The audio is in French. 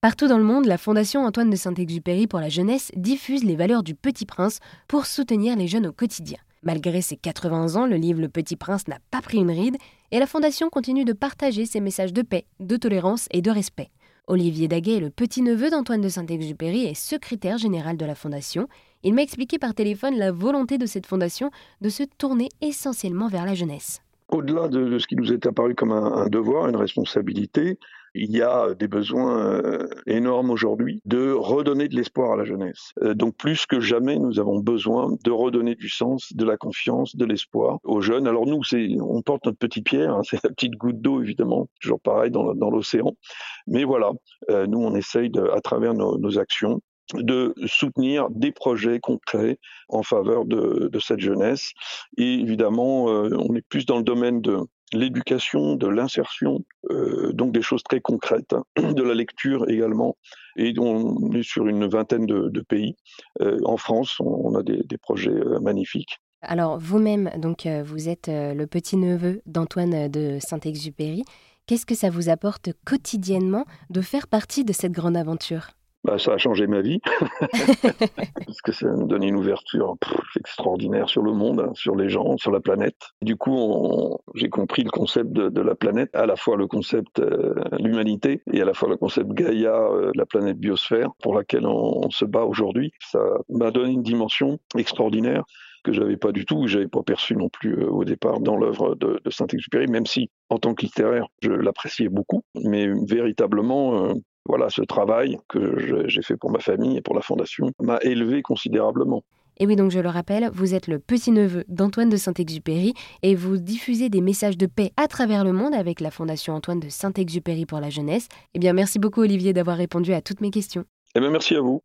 Partout dans le monde, la Fondation Antoine de Saint-Exupéry pour la jeunesse diffuse les valeurs du Petit Prince pour soutenir les jeunes au quotidien. Malgré ses 80 ans, le livre Le Petit Prince n'a pas pris une ride et la Fondation continue de partager ses messages de paix, de tolérance et de respect. Olivier Daguet est le petit-neveu d'Antoine de Saint-Exupéry et secrétaire général de la Fondation. Il m'a expliqué par téléphone la volonté de cette fondation de se tourner essentiellement vers la jeunesse. Au-delà de, ce qui nous est apparu comme un devoir, une responsabilité, il y a des besoins euh, énormes aujourd'hui de redonner de l'espoir à la jeunesse. Euh, donc plus que jamais, nous avons besoin de redonner du sens, de la confiance, de l'espoir aux jeunes. Alors nous, on porte notre petite pierre, hein, c'est la petite goutte d'eau évidemment, toujours pareil dans, l'océan. Mais voilà, euh, nous on essaye de, à travers nos actions de soutenir des projets concrets en faveur de, cette jeunesse. Et évidemment, on est plus dans le domaine de, l'éducation, de l'insertion, euh, donc des choses très concrètes, hein, de la lecture également. Et on est sur une vingtaine de, pays. Euh, en France, on, a des, projets euh, magnifiques. Alors vous-même, donc vous êtes le petit-neveu d'Antoine de Saint-Exupéry. Qu'est-ce que ça vous apporte quotidiennement de faire partie de cette grande aventure? Bah, ça a changé ma vie, parce que ça me donne une ouverture extraordinaire sur le monde, hein, sur les gens, sur la planète. Du coup, j'ai compris le concept de, la planète, à la fois le concept euh, l'humanité et à la fois le concept Gaïa, euh, la planète biosphère, pour laquelle on, se bat aujourd'hui. Ça m'a donné une dimension extraordinaire que j'avais pas du tout, que j'avais pas perçu non plus euh, au départ dans l'œuvre de, de Saint-Exupéry, même si en tant que littéraire, je l'appréciais beaucoup, mais véritablement, voilà, ce travail que j'ai fait pour ma famille et pour la fondation m'a élevé considérablement. Et oui, donc je le rappelle, vous êtes le petit-neveu d'Antoine de Saint-Exupéry et vous diffusez des messages de paix à travers le monde avec la Fondation Antoine de Saint-Exupéry pour la jeunesse. Eh bien, merci beaucoup Olivier d'avoir répondu à toutes mes questions. Eh bien, merci à vous.